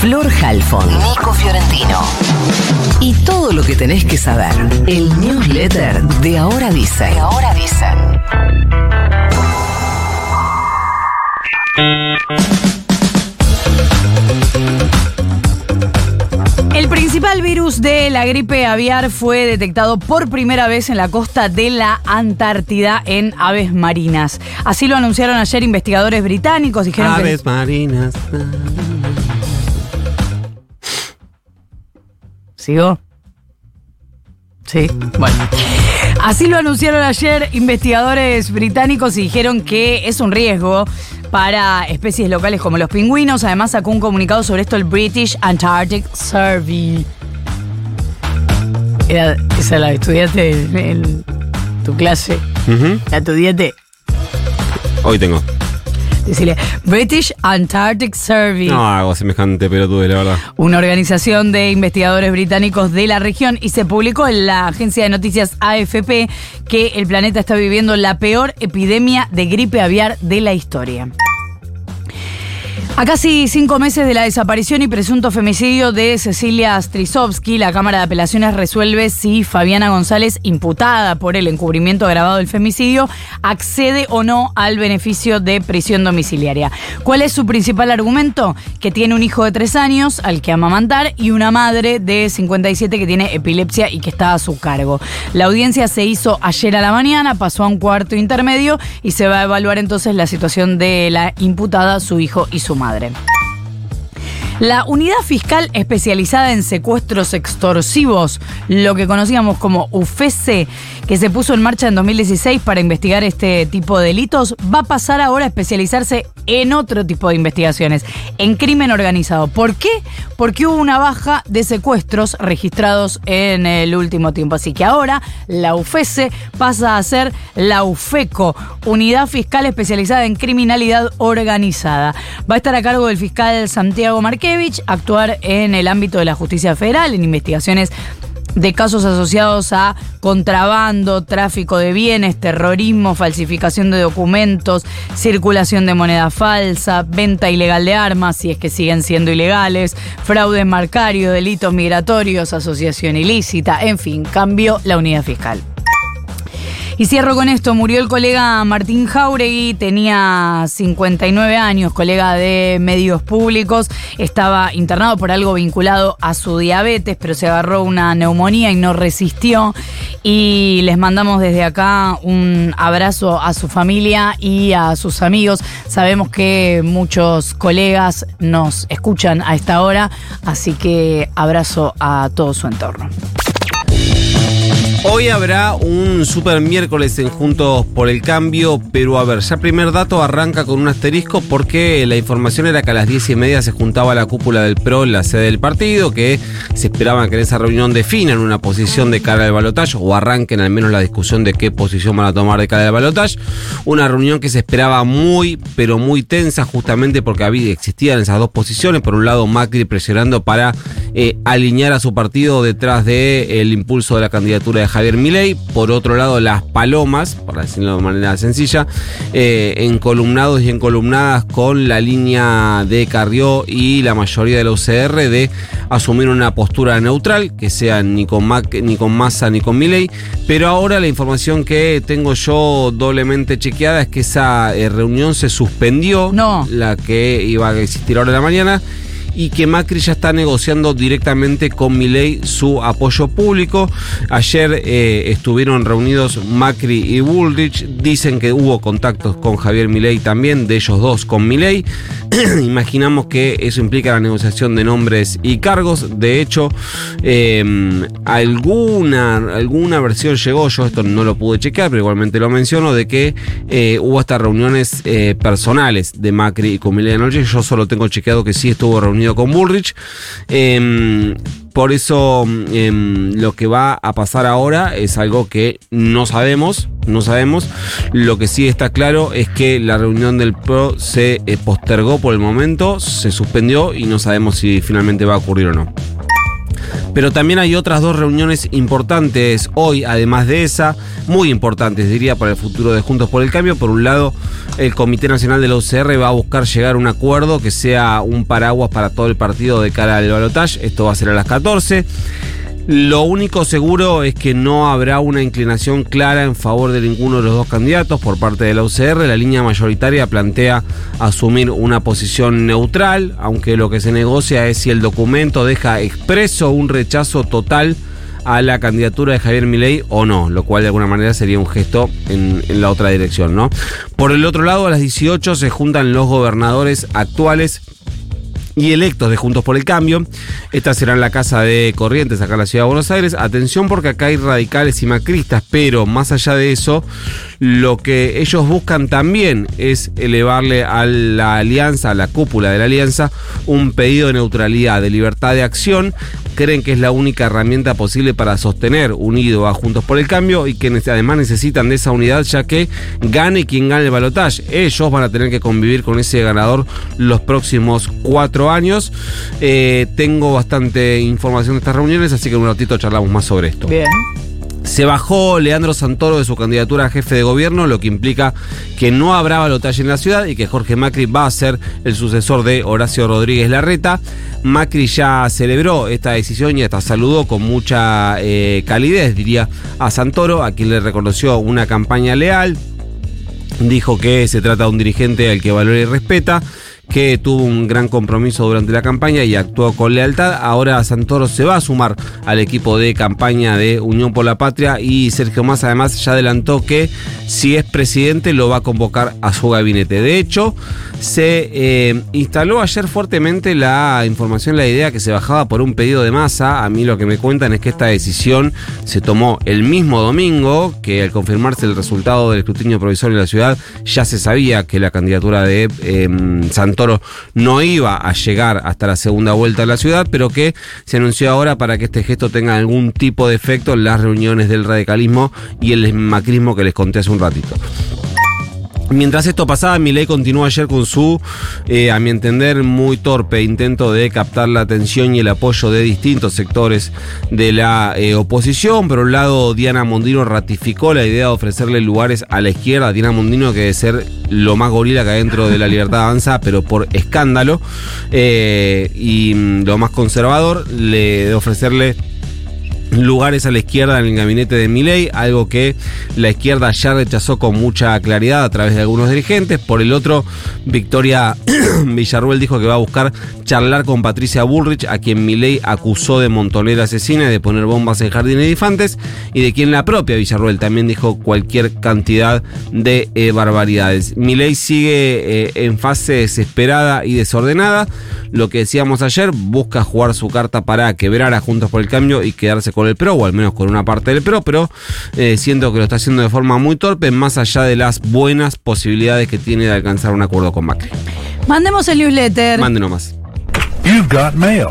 Flor Halfon, Nico Fiorentino. Y todo lo que tenés que saber. El newsletter de Ahora Dice. De Ahora Dice. El principal virus de la gripe aviar fue detectado por primera vez en la costa de la Antártida en aves marinas. Así lo anunciaron ayer investigadores británicos. Dijeron que- Aves marinas. ¿Sigo? Sí, bueno. Así lo anunciaron ayer investigadores británicos y dijeron que es un riesgo para especies locales como los pingüinos. Además sacó un comunicado sobre esto el British Antarctic Survey. Era, esa la estudiaste en, en tu clase. La estudiaste. Hoy tengo. Decirle, British Antarctic Survey. No hago semejante pelotude, la verdad. una organización de investigadores británicos de la región y se publicó en la agencia de noticias AFP que el planeta está viviendo la peor epidemia de gripe aviar de la historia. A casi cinco meses de la desaparición y presunto femicidio de Cecilia Strisovsky, la Cámara de Apelaciones resuelve si Fabiana González, imputada por el encubrimiento agravado del femicidio, accede o no al beneficio de prisión domiciliaria. ¿Cuál es su principal argumento? Que tiene un hijo de tres años al que amamantar y una madre de 57 que tiene epilepsia y que está a su cargo. La audiencia se hizo ayer a la mañana, pasó a un cuarto intermedio y se va a evaluar entonces la situación de la imputada, su hijo y su madre. La unidad fiscal especializada en secuestros extorsivos, lo que conocíamos como UFESE, que se puso en marcha en 2016 para investigar este tipo de delitos, va a pasar ahora a especializarse en otro tipo de investigaciones, en crimen organizado. ¿Por qué? Porque hubo una baja de secuestros registrados en el último tiempo. Así que ahora la UFESE pasa a ser la UFECO, Unidad Fiscal Especializada en Criminalidad Organizada. Va a estar a cargo del fiscal Santiago Marquevich, actuar en el ámbito de la justicia federal, en investigaciones de casos asociados a contrabando, tráfico de bienes, terrorismo, falsificación de documentos, circulación de moneda falsa, venta ilegal de armas, si es que siguen siendo ilegales, fraude marcario, delitos migratorios, asociación ilícita, en fin, cambió la unidad fiscal. Y cierro con esto, murió el colega Martín Jauregui, tenía 59 años, colega de medios públicos, estaba internado por algo vinculado a su diabetes, pero se agarró una neumonía y no resistió. Y les mandamos desde acá un abrazo a su familia y a sus amigos. Sabemos que muchos colegas nos escuchan a esta hora, así que abrazo a todo su entorno. Hoy habrá un super miércoles en Juntos por el Cambio, pero a ver, ya primer dato arranca con un asterisco porque la información era que a las diez y media se juntaba la cúpula del PRO en la sede del partido, que se esperaba que en esa reunión definan una posición de cara al balotaje o arranquen al menos la discusión de qué posición van a tomar de cara al balotaje. Una reunión que se esperaba muy, pero muy tensa justamente porque había, existían esas dos posiciones. Por un lado, Macri presionando para eh, alinear a su partido detrás del impulso de la candidatura de Javier Milei. Por otro lado, las palomas, para decirlo de manera sencilla, eh, encolumnados y encolumnadas con la línea de Carrió y la mayoría de la UCR de asumir una postura neutral, que sea ni con, Mac, ni con Massa ni con Milei. Pero ahora la información que tengo yo doblemente chequeada es que esa eh, reunión se suspendió, No. la que iba a existir ahora en la mañana y que Macri ya está negociando directamente con Milei su apoyo público. Ayer eh, estuvieron reunidos Macri y Bullrich, dicen que hubo contactos con Javier Milei también, de ellos dos con Milei. Imaginamos que eso implica la negociación de nombres y cargos. De hecho, eh, alguna, alguna versión llegó, yo esto no lo pude chequear, pero igualmente lo menciono, de que eh, hubo estas reuniones eh, personales de Macri y con Milei anoche. Yo solo tengo chequeado que sí estuvo reunido con Bullrich. Eh, por eso eh, lo que va a pasar ahora es algo que no sabemos, no sabemos. Lo que sí está claro es que la reunión del PRO se eh, postergó por el momento, se suspendió y no sabemos si finalmente va a ocurrir o no. Pero también hay otras dos reuniones importantes hoy, además de esa, muy importantes, diría, para el futuro de Juntos por el Cambio. Por un lado, el Comité Nacional de la va a buscar llegar a un acuerdo que sea un paraguas para todo el partido de cara al balotaje. Esto va a ser a las 14. Lo único seguro es que no habrá una inclinación clara en favor de ninguno de los dos candidatos por parte de la UCR. La línea mayoritaria plantea asumir una posición neutral, aunque lo que se negocia es si el documento deja expreso un rechazo total a la candidatura de Javier Milei o no, lo cual de alguna manera sería un gesto en, la otra dirección, ¿no? Por el otro lado, a las 18 se juntan los gobernadores actuales y electos de Juntos por el Cambio. Esta será la Casa de Corrientes, acá en la Ciudad de Buenos Aires. Atención porque acá hay radicales y macristas, pero más allá de eso, lo que ellos buscan también es elevarle a la alianza, a la cúpula de la alianza, un pedido de neutralidad, de libertad de acción. Creen que es la única herramienta posible para sostener unido a Juntos por el Cambio y que además necesitan de esa unidad ya que gane quien gane el balotaje. Ellos van a tener que convivir con ese ganador los próximos cuatro años. Eh, tengo bastante información de estas reuniones, así que en un ratito charlamos más sobre esto. Bien. Se bajó Leandro Santoro de su candidatura a jefe de gobierno, lo que implica que no habrá balotaje en la ciudad y que Jorge Macri va a ser el sucesor de Horacio Rodríguez Larreta. Macri ya celebró esta decisión y hasta saludó con mucha eh, calidez, diría, a Santoro, a quien le reconoció una campaña leal. Dijo que se trata de un dirigente al que valora y respeta que tuvo un gran compromiso durante la campaña y actuó con lealtad. Ahora Santoro se va a sumar al equipo de campaña de Unión por la Patria y Sergio Massa además ya adelantó que si es presidente lo va a convocar a su gabinete. De hecho, se eh, instaló ayer fuertemente la información, la idea que se bajaba por un pedido de masa. A mí lo que me cuentan es que esta decisión se tomó el mismo domingo, que al confirmarse el resultado del escrutinio provisorio en la ciudad, ya se sabía que la candidatura de eh, Santoro no iba a llegar hasta la segunda vuelta de la ciudad, pero que se anunció ahora para que este gesto tenga algún tipo de efecto en las reuniones del radicalismo y el macrismo que les conté hace un ratito. Mientras esto pasaba, Milei continuó ayer con su, eh, a mi entender, muy torpe intento de captar la atención y el apoyo de distintos sectores de la eh, oposición. Por un lado, Diana Mondino ratificó la idea de ofrecerle lugares a la izquierda. Diana Mondino, que debe ser lo más gorila que hay dentro de la libertad avanza, pero por escándalo. Eh, y mm, lo más conservador, le de ofrecerle lugares a la izquierda en el gabinete de Milei, algo que la izquierda ya rechazó con mucha claridad a través de algunos dirigentes. Por el otro, Victoria Villarruel dijo que va a buscar charlar con Patricia Bullrich, a quien Milei acusó de montonera asesina y de poner bombas en jardines de infantes, y de quien la propia Villarruel también dijo cualquier cantidad de eh, barbaridades. Milei sigue eh, en fase desesperada y desordenada. Lo que decíamos ayer, busca jugar su carta para quebrar a Juntos por el Cambio y quedarse con el PRO, o al menos con una parte del PRO, pero eh, siento que lo está haciendo de forma muy torpe, más allá de las buenas posibilidades que tiene de alcanzar un acuerdo con Macri. Mandemos el newsletter. Mande nomás. You've got mail.